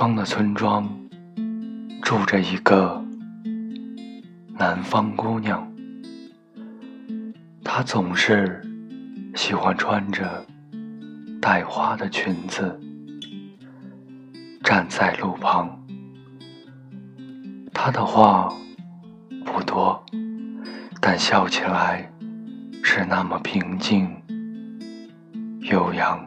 方的村庄住着一个南方姑娘，她总是喜欢穿着带花的裙子，站在路旁。她的话不多，但笑起来是那么平静悠扬。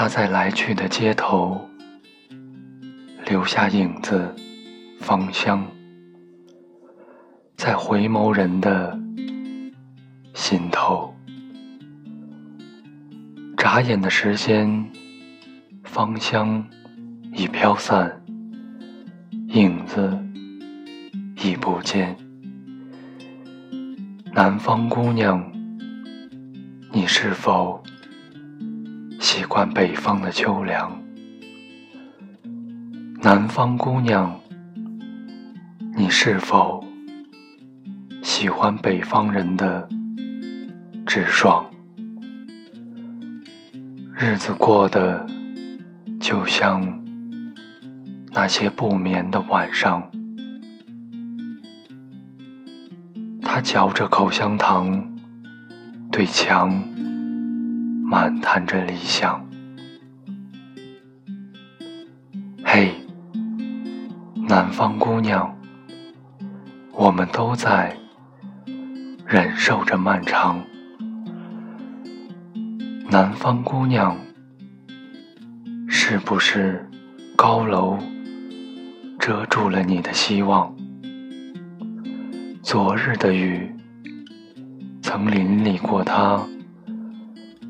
他在来去的街头留下影子，芳香，在回眸人的心头。眨眼的时间，芳香已飘散，影子已不见。南方姑娘，你是否？习惯北方的秋凉，南方姑娘，你是否喜欢北方人的直爽？日子过得就像那些不眠的晚上，他嚼着口香糖，对墙。漫谈着理想，嘿，南方姑娘，我们都在忍受着漫长。南方姑娘，是不是高楼遮住了你的希望？昨日的雨曾淋漓过她。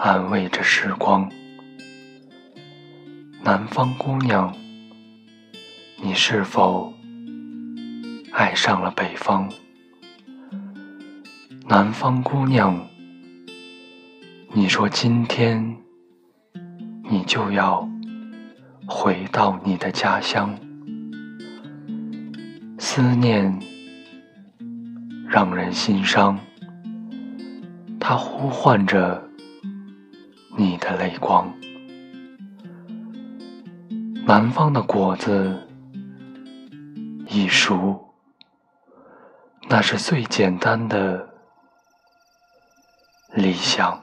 安慰着时光，南方姑娘，你是否爱上了北方？南方姑娘，你说今天你就要回到你的家乡，思念让人心伤，它呼唤着。你的泪光，南方的果子已熟，那是最简单的理想。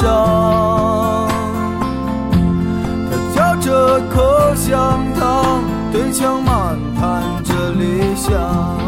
上。他嚼着口香糖，对墙漫谈着理想。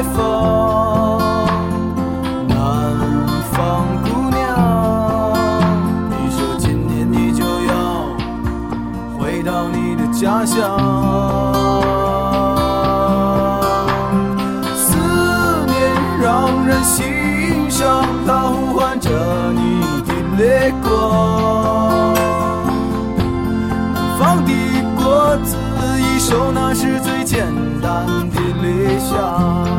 南方，南方姑娘，你说今年你就要回到你的家乡。思念让人心伤，它呼唤着你的泪光。南方的果子已熟，那是最简单的理想。